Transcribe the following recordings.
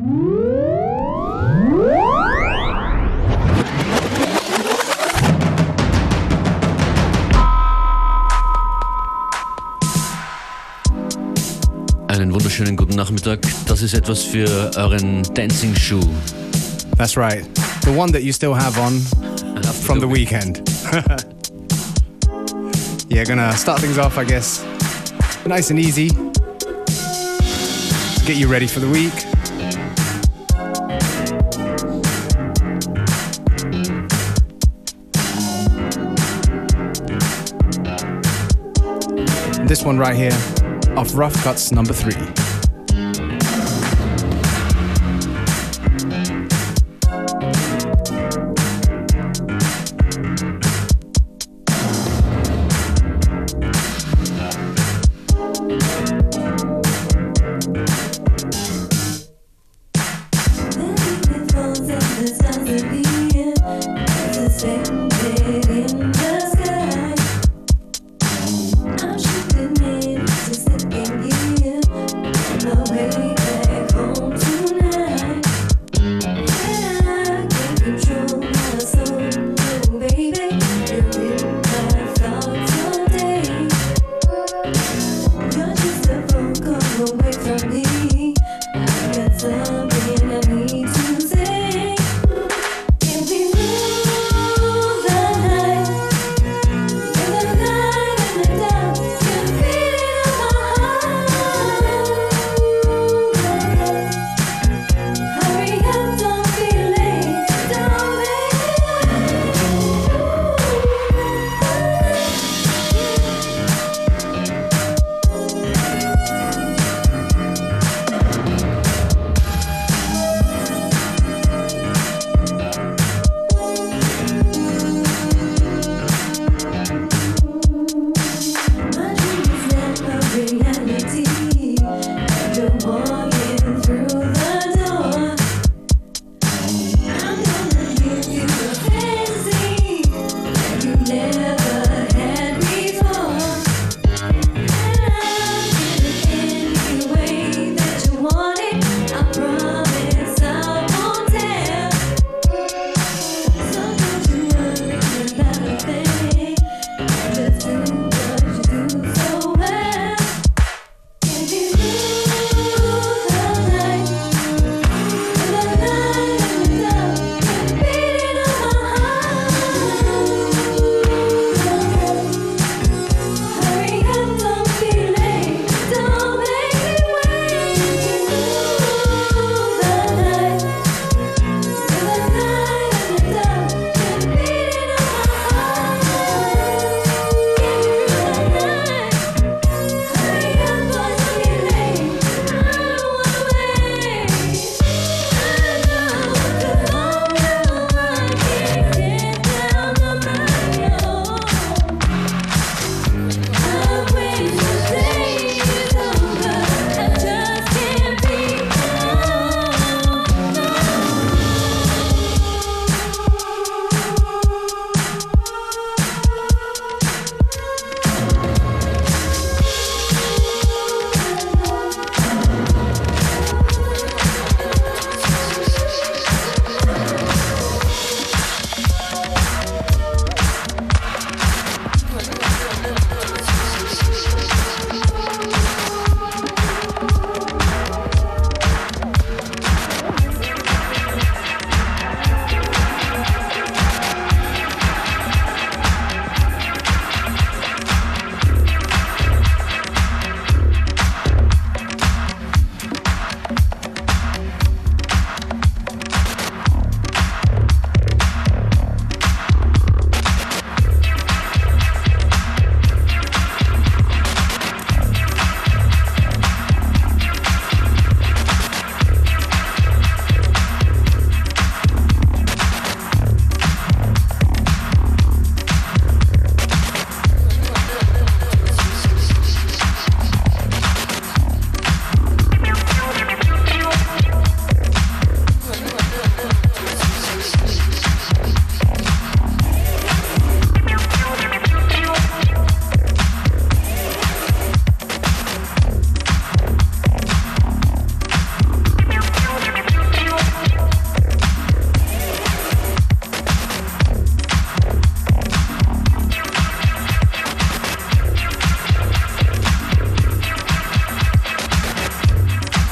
Einen wunderschönen guten Nachmittag. Das ist etwas für euren Dancing Shoe. That's right. The one that you still have on from the weekend. yeah, gonna start things off, I guess, nice and easy. Get you ready for the week. This one right here, off Rough Cuts number three.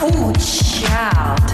Ooh, ciao.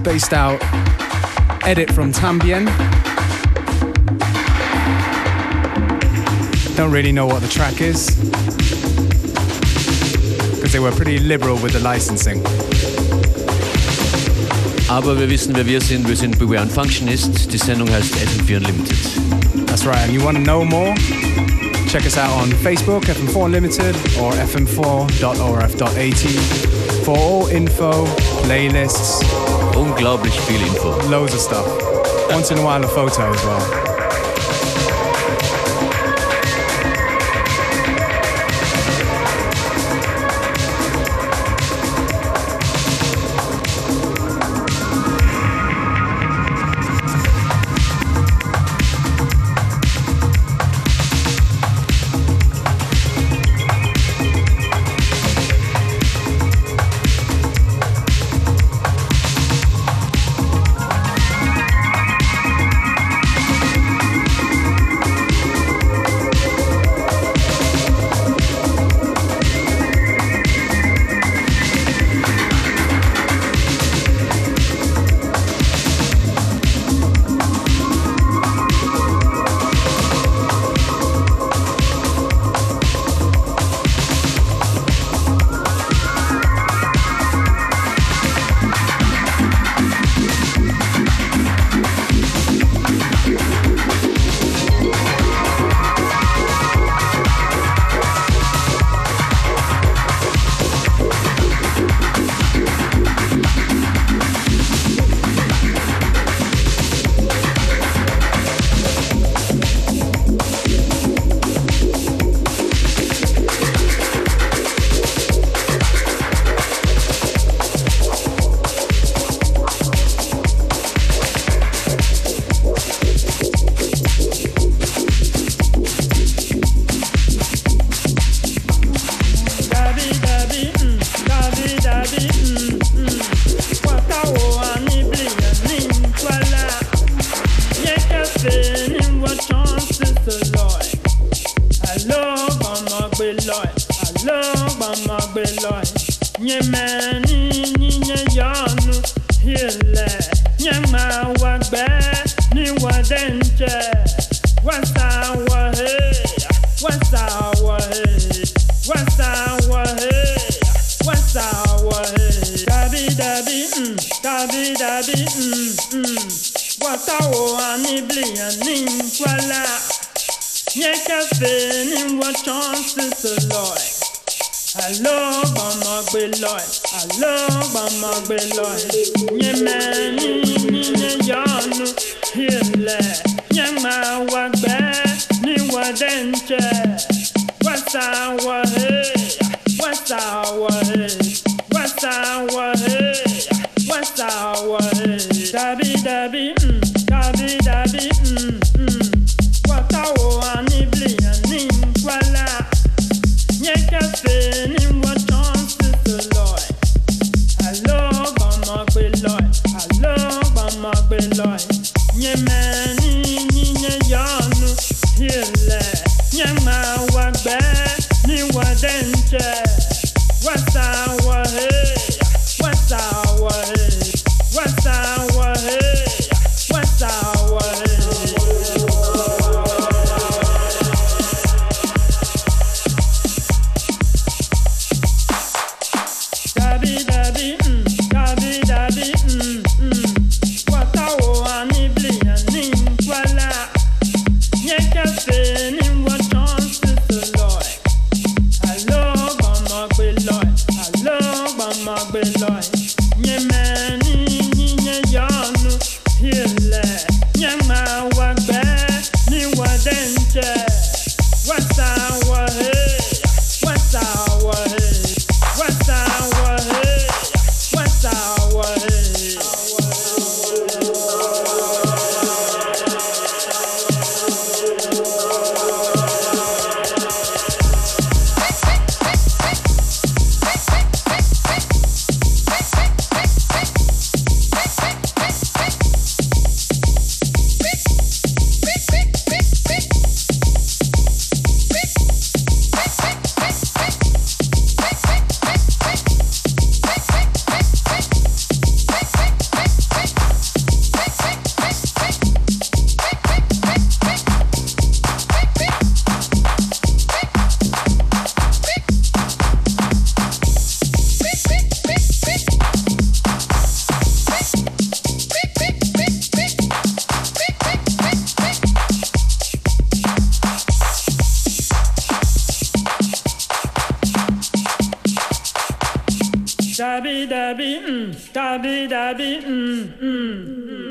Spaced out edit from Tambien. Don't really know what the track is because they were pretty liberal with the licensing. Aber wir wissen, wer wir sind. Wir sind Beware and Functionist. Die Sendung heißt FM4 Unlimited. That's right. And you want to know more? Check us out on Facebook, FM4 Unlimited, or fm4.orf.at for all info, playlists. Unglaublich viel Info. Loads of stuff. Once in a while, a photo as well. Then dabby mm, dabby dabby, mm, mm, mm.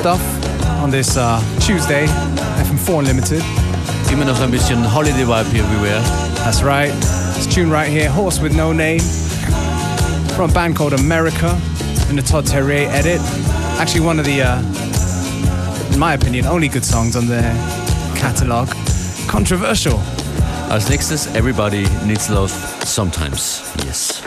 stuff on this uh, Tuesday, FM4 Unlimited. Immer noch ein bisschen Holiday Vibe everywhere. That's right. This tune right here, Horse with No Name, from a band called America in the Todd Terje edit. Actually, one of the, uh, in my opinion, only good songs on their catalogue. Controversial. As next is Everybody Needs Love Sometimes. Yes.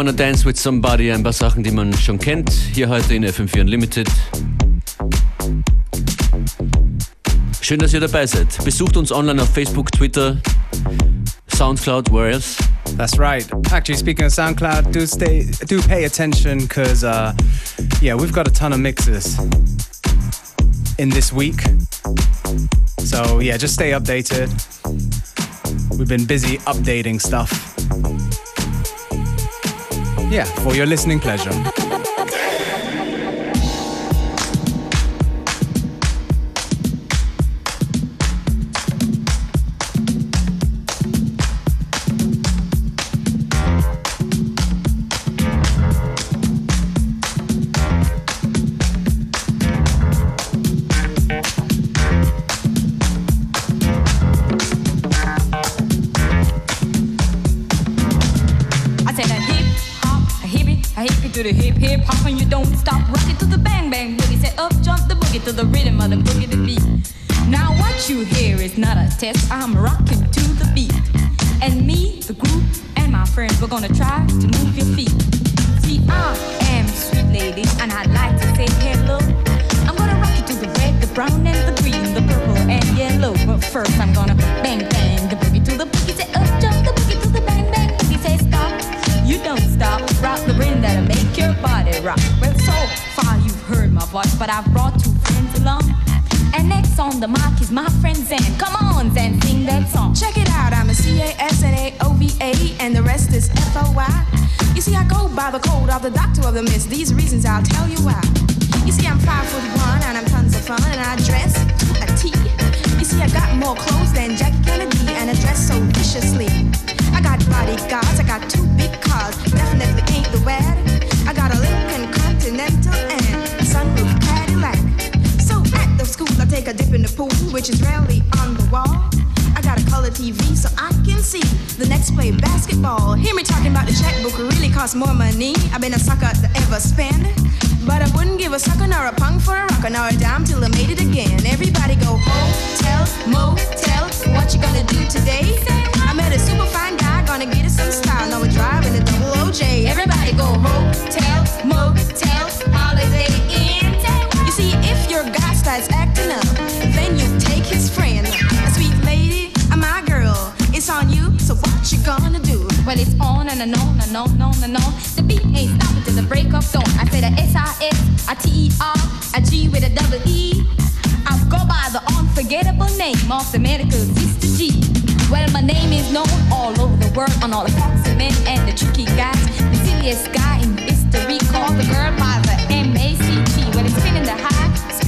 Wanna Dance with Somebody, ein paar Sachen, die man schon kennt, hier heute in FM4 Unlimited. Schön, dass ihr dabei seid. Besucht uns online auf Facebook, Twitter, Soundcloud, where else? That's right. Actually, speaking of SoundCloud, do stay, do pay attention because, uh, yeah, we've got a ton of mixes in this week. So yeah, just stay updated. We've been busy updating stuff. Yeah, for your listening pleasure. Test. I'm rocking to the beat, and me, the group, and my friends, we're gonna try to move your feet. See, I am sweet lady, and I'd like to say hello. I'm gonna rock you to the red, the brown, and the green, the purple and yellow. But first, I'm gonna bang bang the boogie to the boogie. Say up jump the boogie to the bang bang boogie. Say stop. You don't stop, rock the rhythm that'll make your body rock. Well, so far you've heard my voice, but I've brought along. On the mic is my friend Zen. Come on, Zen, sing that song. Check it out, I'm a C-A-S-N-A-O-V-A, and the rest is F-O-Y. You see, I go by the code of the doctor of the mist. These reasons I'll tell you why. You see, I'm five foot one, and I'm tons of fun, and I dress a T. You see, I got more clothes than Jack Kennedy, and I dress so viciously. I got bodyguards, I got two big cars, definitely ain't the wad. I got a Lincoln Continental and take a dip in the pool, which is rarely on the wall. I got a color TV so I can see the next play basketball. Hear me talking about the checkbook, really costs more money. I've been a sucker to ever spend. But I wouldn't give a sucker nor a punk for a rocker nor a dime till I made it again. Everybody go hotel, motel, what you gonna do today? I met a super fine guy, gonna get us some style. Now we're driving a double OJ. Everybody go hotel, motel, holiday inn. You see, if your guy starts acting up, then you take his friend. Sweet lady, a my girl, it's on you. So what you gonna do? Well, it's on and and on and on and. The beat ain't stopping the break of dawn. I said a S-I-S, a T-E-R, a G with a double E. I go by the unforgettable name of the medical sister G. Well, my name is known all over the world on all the men and the tricky guys. The silliest guy in history called the girl by the M-A-C-T.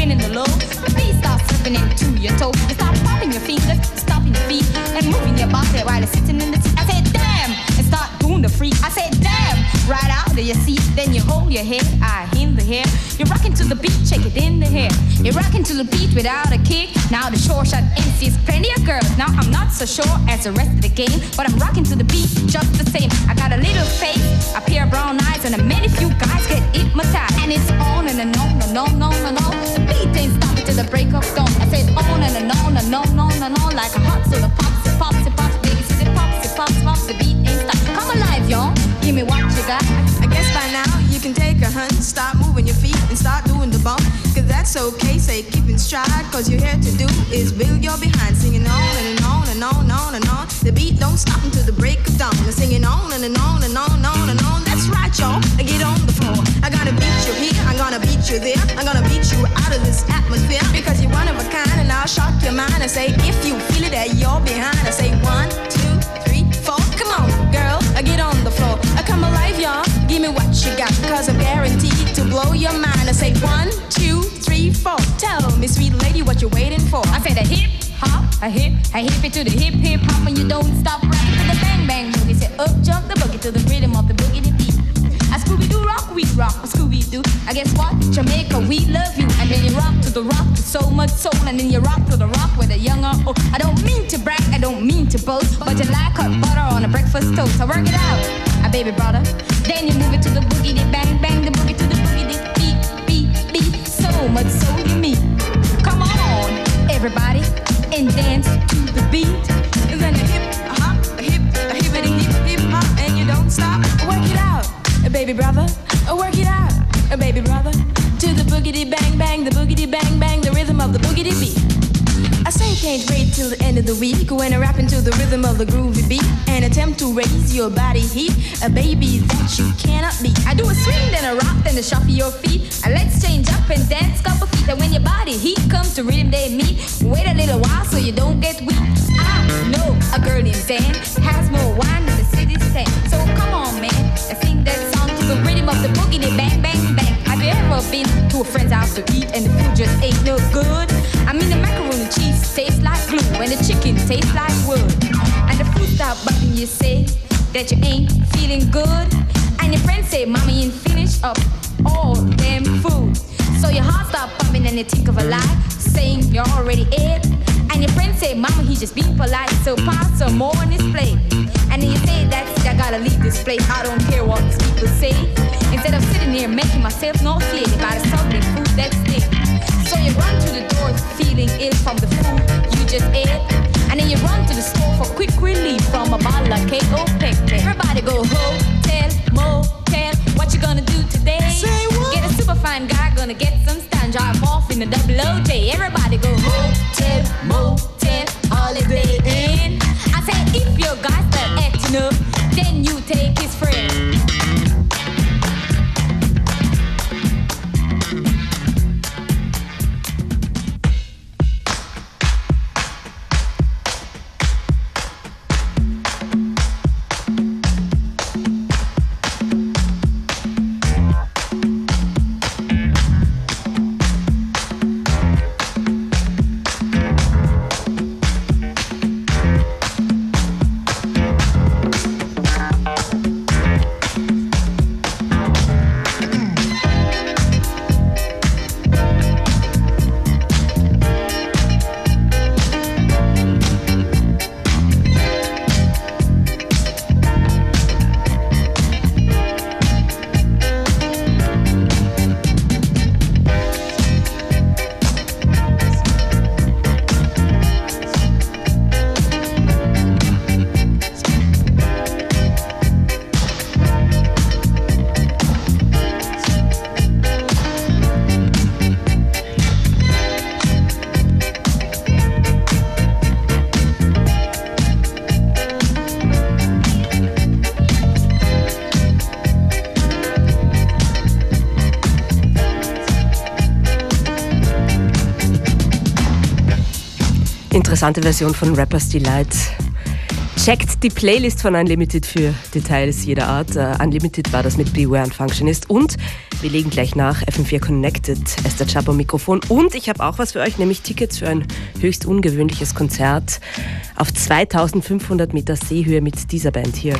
Spinning the low. The beat starts slipping into your toe. You start popping your fingers, stomping your feet, and moving your body while you're sitting in the seat. I said, damn, and start doing the freak. I said, damn, right out of your seat. Then you hold your head, I in the hair. You're rocking to the beat, shake it in the hair. You're rocking to the beat without a kick. Now the short shot MC's plenty of girls. Now I'm not so sure as the rest of the game, but I'm rocking to the beat just the same. I got a little face, a pair of brown eyes, and a many few guys get hypnotized. And it's on and, on and on and on and on. The beat ain't stopping till the break of dawn. I said on and, on and on and on and on like a hot soda pops, it pops, pops, baby, it pops, it pops, pops. The beat ain't stop. Come alive, y'all. Give me what you got. Can take a hunt, start moving your feet and start doing the bump. Cause that's okay, say keep in stride. Cause you're here to do is build your behind, singing on and, and on and on and on and on. The beat don't stop until the break of dawn. They're singing on and, and on and on and on and on. That's right, y'all. I get on the floor. I gotta beat you here, I'm gonna beat you there. I'm gonna beat you out of this atmosphere. Because you're one of a kind and I'll shock your mind and say, if you feel it that you're behind, I say one, two, three, four. Come on, girl, I get on the floor. I come alive, y'all. Give me what you got, cause I'm guaranteed to blow your mind. I say one, two, three, four. Tell me, sweet lady, what you waiting for? I say the hip hop, a hip, a hip it to the hip hip hop, and you don't stop rocking to the bang bang boogie. Say up jump the boogie to the rhythm of the boogie. A Scooby Doo rock, we rock, a Scooby Doo. I guess what? Jamaica, we love you, and then you rock to the rock with so much soul, and then you rock to the rock with a young or old. I don't mean to brag, I don't mean to boast, but you like hot butter on a breakfast toast. So work it out, a baby brother. Then you move it to the boogie, the bang bang, the boogie to the boogie, beat beat beat. So much soul you mean. Come on, everybody, and dance to the beat. Baby brother. Work it out, baby brother. To the boogity bang bang, the boogity bang bang, the rhythm of the boogity beat. I say you can't wait till the end of the week when I rap into the rhythm of the groovy beat and attempt to raise your body heat, a baby that you cannot beat. I do a swing, then a rock, then a shuffle your feet. And let's change up and dance couple feet. And when your body heat comes to rhythm they meet, wait a little while so you don't get weak. I know a girl in Van has more wine than the city stand. So come on, man, Been to a friend's house to eat and the food just ain't no good? I mean the macaroni cheese tastes like glue and the chicken tastes like wood. And the food stop button you say that you ain't feeling good. And your friends say, Mommy, ain't finished up all them food. So your heart stop pumping and you think of a lie, saying you're already ate. And your friends say, Mama, he just being polite, so pass some more on his plate. And then you say, That's it, I gotta leave this place. I don't care what these people say. Instead of sitting here making myself nauseated by the soggy food that stinks. So you run to the door feeling ill from the food you just ate. And then you run to the store for quick relief from a bottle of KO Pectin. Everybody go hotel, motel. What you gonna do today? Say what? Get a super fine guy, gonna get some stand, drive off in a double OJ. Everybody go hotel, motel, holiday inn. I say if your guy start acting up, then you take his friend. Interessante Version von Rappers Delight. Checkt die Playlist von Unlimited für Details jeder Art. Uh, Unlimited war das mit Beware und Functionist. Und wir legen gleich nach FM4 Connected, Esther Chapo Mikrofon. Und ich habe auch was für euch, nämlich Tickets für ein höchst ungewöhnliches Konzert auf 2500 Meter Seehöhe mit dieser Band hier.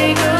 And